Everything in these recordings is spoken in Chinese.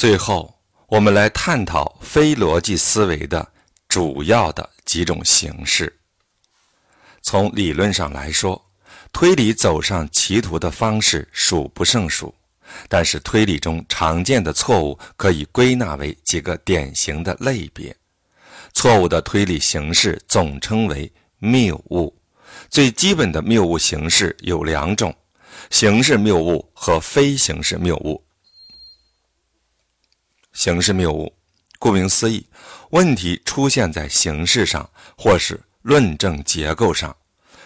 最后，我们来探讨非逻辑思维的主要的几种形式。从理论上来说，推理走上歧途的方式数不胜数，但是推理中常见的错误可以归纳为几个典型的类别。错误的推理形式总称为谬误。最基本的谬误形式有两种：形式谬误和非形式谬误。形式谬误，顾名思义，问题出现在形式上或是论证结构上；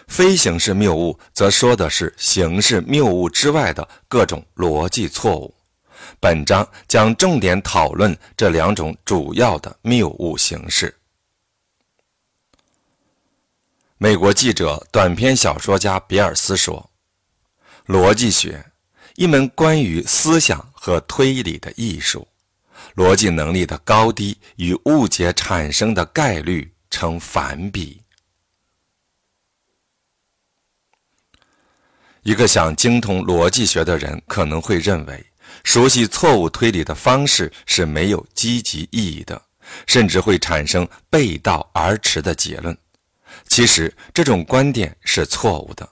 非形式谬误则说的是形式谬误之外的各种逻辑错误。本章将重点讨论这两种主要的谬误形式。美国记者、短篇小说家比尔斯说：“逻辑学，一门关于思想和推理的艺术。逻辑能力的高低与误解产生的概率成反比。一个想精通逻辑学的人可能会认为，熟悉错误推理的方式是没有积极意义的，甚至会产生背道而驰的结论。”其实这种观点是错误的，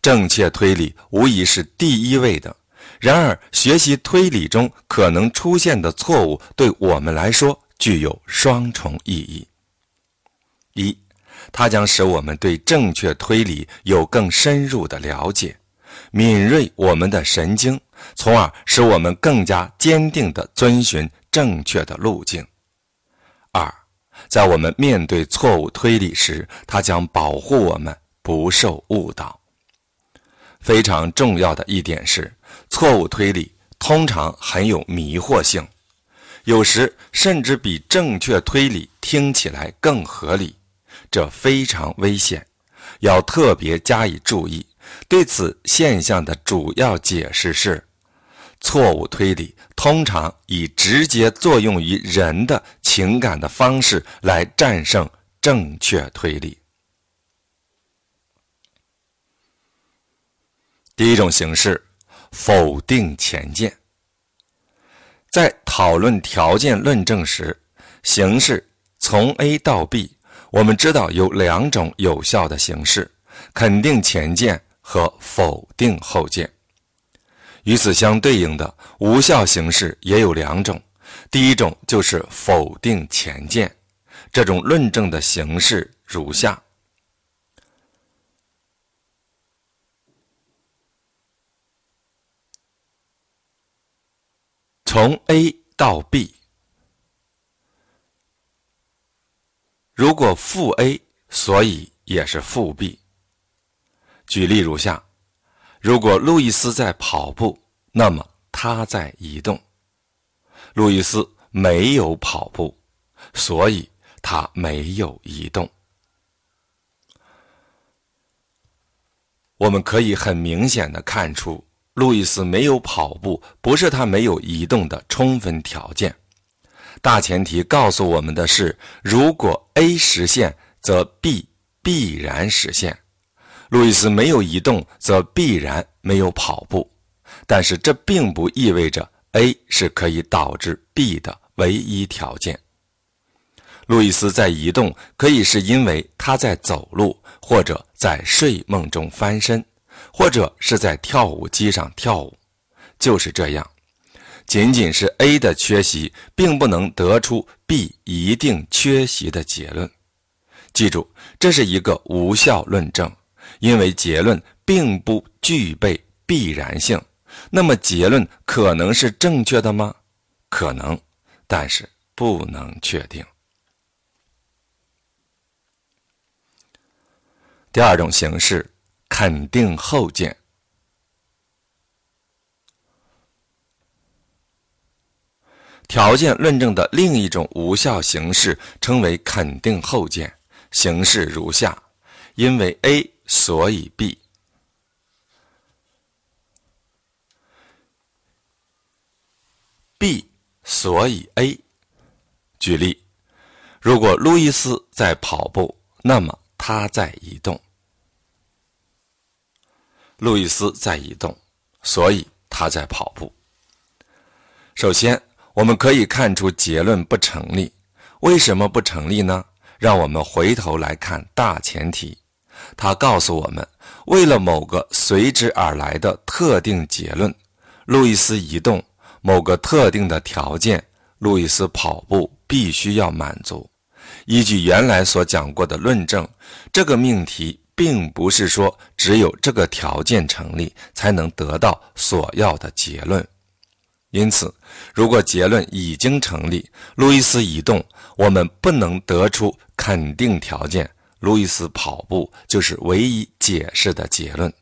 正确推理无疑是第一位的。然而，学习推理中可能出现的错误，对我们来说具有双重意义：一，它将使我们对正确推理有更深入的了解，敏锐我们的神经，从而使我们更加坚定地遵循正确的路径；二。在我们面对错误推理时，它将保护我们不受误导。非常重要的一点是，错误推理通常很有迷惑性，有时甚至比正确推理听起来更合理，这非常危险，要特别加以注意。对此现象的主要解释是。错误推理通常以直接作用于人的情感的方式来战胜正确推理。第一种形式，否定前见。在讨论条件论证时，形式从 A 到 B，我们知道有两种有效的形式：肯定前见和否定后见。与此相对应的无效形式也有两种，第一种就是否定前见，这种论证的形式如下：从 A 到 B，如果负 A，所以也是负 B。举例如下。如果路易斯在跑步，那么他在移动。路易斯没有跑步，所以他没有移动。我们可以很明显的看出，路易斯没有跑步不是他没有移动的充分条件。大前提告诉我们的是，如果 A 实现，则 B 必然实现。路易斯没有移动，则必然没有跑步。但是这并不意味着 A 是可以导致 B 的唯一条件。路易斯在移动，可以是因为他在走路，或者在睡梦中翻身，或者是在跳舞机上跳舞。就是这样，仅仅是 A 的缺席，并不能得出 B 一定缺席的结论。记住，这是一个无效论证。因为结论并不具备必然性，那么结论可能是正确的吗？可能，但是不能确定。第二种形式，肯定后见。条件论证的另一种无效形式称为肯定后见，形式如下：因为 A。所以 B，B 所以 A。举例，如果路易斯在跑步，那么他在移动。路易斯在移动，所以他在跑步。首先，我们可以看出结论不成立。为什么不成立呢？让我们回头来看大前提。他告诉我们，为了某个随之而来的特定结论，路易斯移动某个特定的条件，路易斯跑步必须要满足。依据原来所讲过的论证，这个命题并不是说只有这个条件成立才能得到所要的结论。因此，如果结论已经成立，路易斯移动，我们不能得出肯定条件。路易斯跑步就是唯一解释的结论。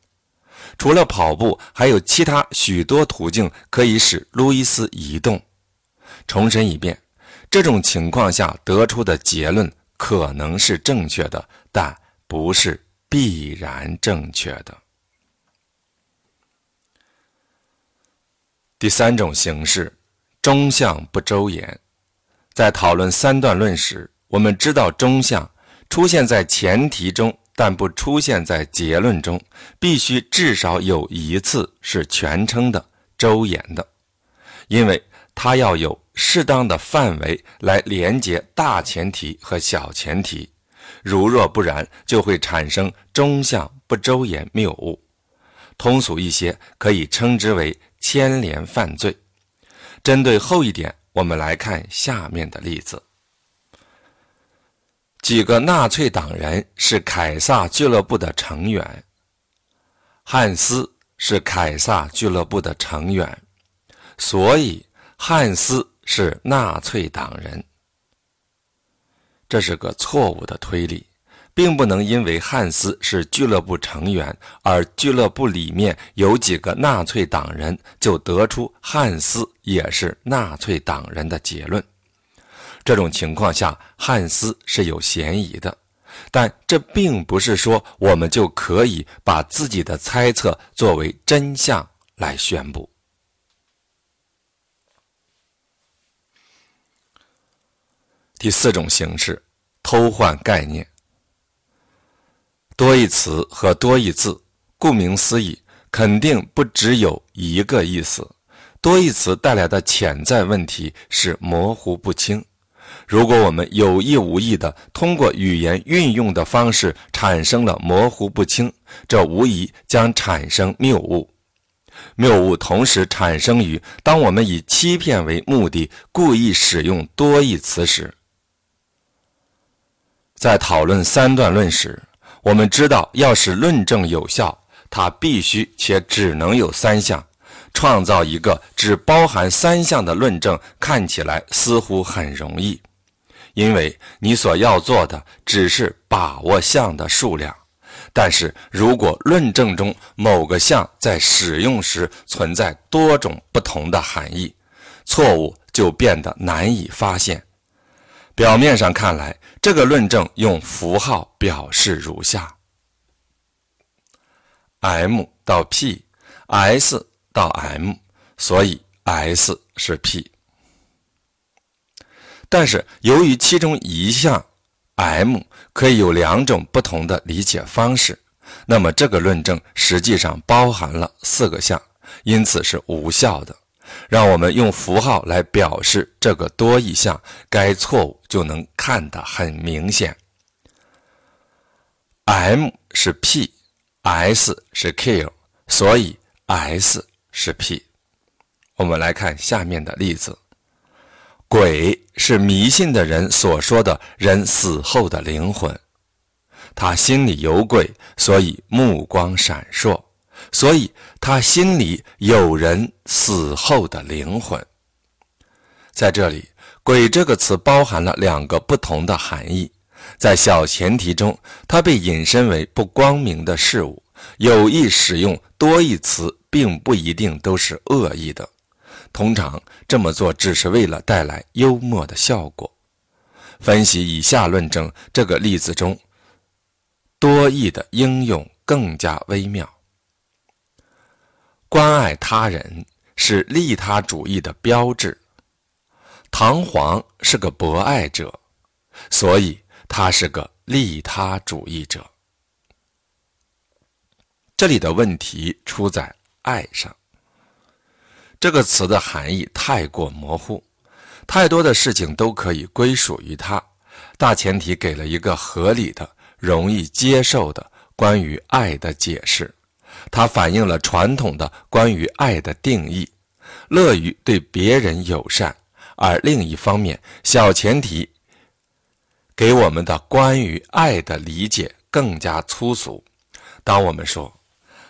除了跑步，还有其他许多途径可以使路易斯移动。重申一遍，这种情况下得出的结论可能是正确的，但不是必然正确的。第三种形式，中项不周延。在讨论三段论时，我们知道中项。出现在前提中，但不出现在结论中，必须至少有一次是全称的、周延的，因为它要有适当的范围来连接大前提和小前提。如若不然，就会产生中项不周延谬误。通俗一些，可以称之为牵连犯罪。针对后一点，我们来看下面的例子。几个纳粹党人是凯撒俱乐部的成员。汉斯是凯撒俱乐部的成员，所以汉斯是纳粹党人。这是个错误的推理，并不能因为汉斯是俱乐部成员，而俱乐部里面有几个纳粹党人，就得出汉斯也是纳粹党人的结论。这种情况下，汉斯是有嫌疑的，但这并不是说我们就可以把自己的猜测作为真相来宣布。第四种形式，偷换概念。多义词和多义字，顾名思义，肯定不只有一个意思。多义词带来的潜在问题是模糊不清。如果我们有意无意地通过语言运用的方式产生了模糊不清，这无疑将产生谬误。谬误同时产生于当我们以欺骗为目的，故意使用多义词时。在讨论三段论时，我们知道，要使论证有效，它必须且只能有三项。创造一个只包含三项的论证，看起来似乎很容易。因为你所要做的只是把握项的数量，但是如果论证中某个项在使用时存在多种不同的含义，错误就变得难以发现。表面上看来，这个论证用符号表示如下：M 到 P，S 到 M，所以 S 是 P。但是，由于其中一项 M 可以有两种不同的理解方式，那么这个论证实际上包含了四个项，因此是无效的。让我们用符号来表示这个多义项，该错误就能看得很明显。M 是 P，S 是 Q，所以 S 是 P。我们来看下面的例子。鬼是迷信的人所说的人死后的灵魂，他心里有鬼，所以目光闪烁，所以他心里有人死后的灵魂。在这里，“鬼”这个词包含了两个不同的含义。在小前提中，它被引申为不光明的事物。有意使用多义词，并不一定都是恶意的。通常这么做只是为了带来幽默的效果。分析以下论证，这个例子中多义的应用更加微妙。关爱他人是利他主义的标志。唐璜是个博爱者，所以他是个利他主义者。这里的问题出在“爱”上。这个词的含义太过模糊，太多的事情都可以归属于他。大前提给了一个合理的、容易接受的关于爱的解释，它反映了传统的关于爱的定义：乐于对别人友善。而另一方面，小前提给我们的关于爱的理解更加粗俗。当我们说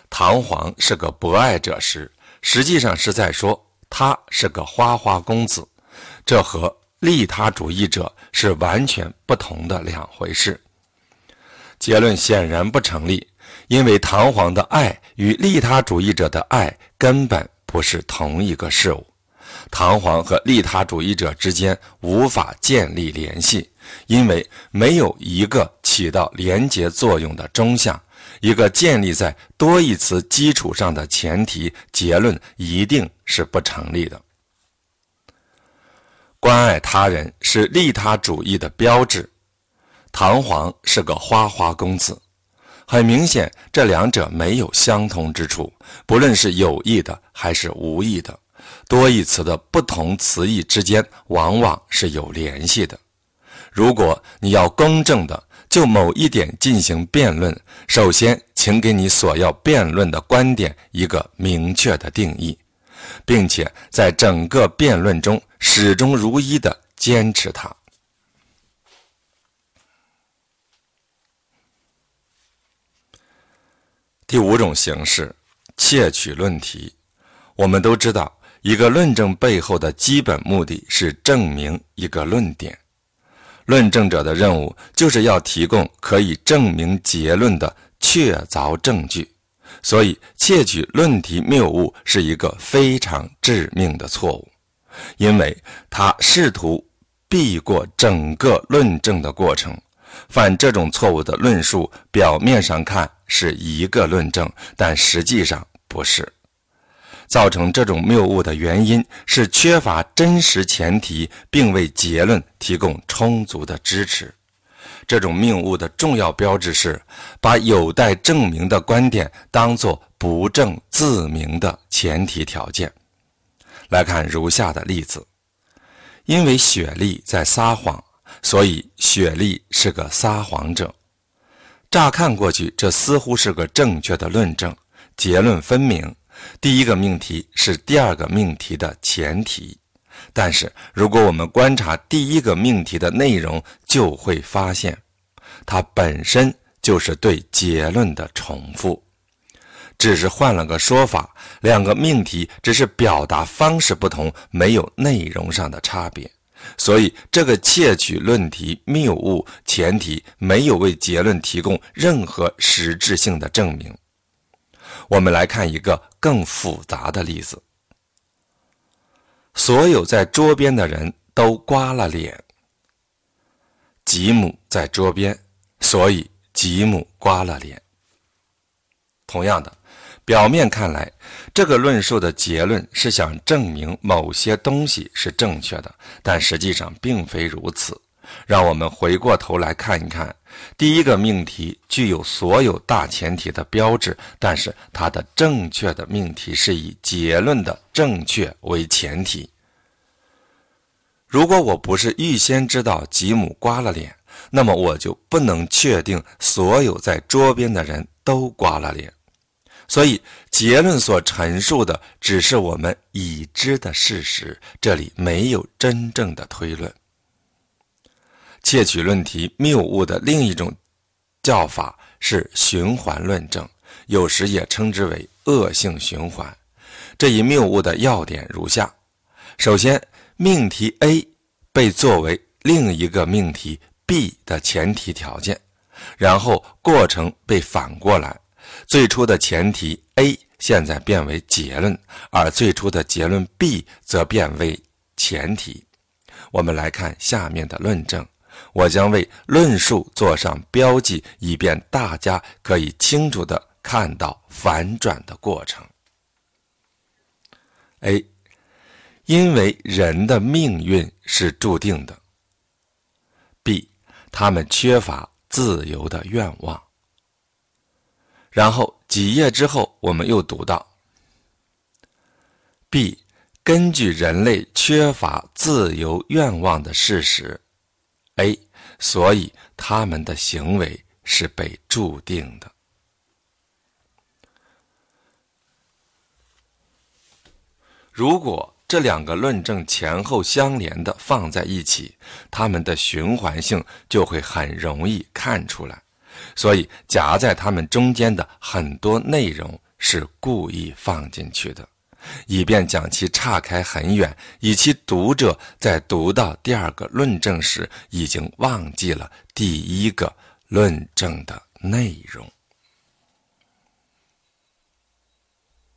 唐璜是个博爱者时，实际上是在说他是个花花公子，这和利他主义者是完全不同的两回事。结论显然不成立，因为唐璜的爱与利他主义者的爱根本不是同一个事物。唐璜和利他主义者之间无法建立联系，因为没有一个起到连结作用的中项，一个建立在多义词基础上的前提结论一定是不成立的。关爱他人是利他主义的标志，唐璜是个花花公子，很明显这两者没有相同之处，不论是有意的还是无意的。多义词的不同词义之间往往是有联系的。如果你要公正的就某一点进行辩论，首先请给你所要辩论的观点一个明确的定义，并且在整个辩论中始终如一的坚持它。第五种形式，窃取论题。我们都知道。一个论证背后的基本目的是证明一个论点，论证者的任务就是要提供可以证明结论的确凿证据，所以窃取论题谬误是一个非常致命的错误，因为他试图避过整个论证的过程。犯这种错误的论述，表面上看是一个论证，但实际上不是。造成这种谬误的原因是缺乏真实前提，并为结论提供充足的支持。这种谬误的重要标志是把有待证明的观点当作不证自明的前提条件。来看如下的例子：因为雪莉在撒谎，所以雪莉是个撒谎者。乍看过去，这似乎是个正确的论证，结论分明。第一个命题是第二个命题的前提，但是如果我们观察第一个命题的内容，就会发现，它本身就是对结论的重复，只是换了个说法。两个命题只是表达方式不同，没有内容上的差别。所以，这个窃取论题谬误前提没有为结论提供任何实质性的证明。我们来看一个更复杂的例子：所有在桌边的人都刮了脸。吉姆在桌边，所以吉姆刮了脸。同样的，表面看来，这个论述的结论是想证明某些东西是正确的，但实际上并非如此。让我们回过头来看一看，第一个命题具有所有大前提的标志，但是它的正确的命题是以结论的正确为前提。如果我不是预先知道吉姆刮了脸，那么我就不能确定所有在桌边的人都刮了脸。所以结论所陈述的只是我们已知的事实，这里没有真正的推论。窃取论题谬误的另一种叫法是循环论证，有时也称之为恶性循环。这一谬误的要点如下：首先，命题 A 被作为另一个命题 B 的前提条件，然后过程被反过来，最初的前提 A 现在变为结论，而最初的结论 B 则变为前提。我们来看下面的论证。我将为论述做上标记，以便大家可以清楚地看到反转的过程。A，因为人的命运是注定的。B，他们缺乏自由的愿望。然后几页之后，我们又读到：B，根据人类缺乏自由愿望的事实，A，所以他们的行为是被注定的。如果这两个论证前后相连的放在一起，它们的循环性就会很容易看出来。所以夹在他们中间的很多内容是故意放进去的，以便将其岔开很远，以其读者在读到第二个论证时已经忘记了第一个论证的内容。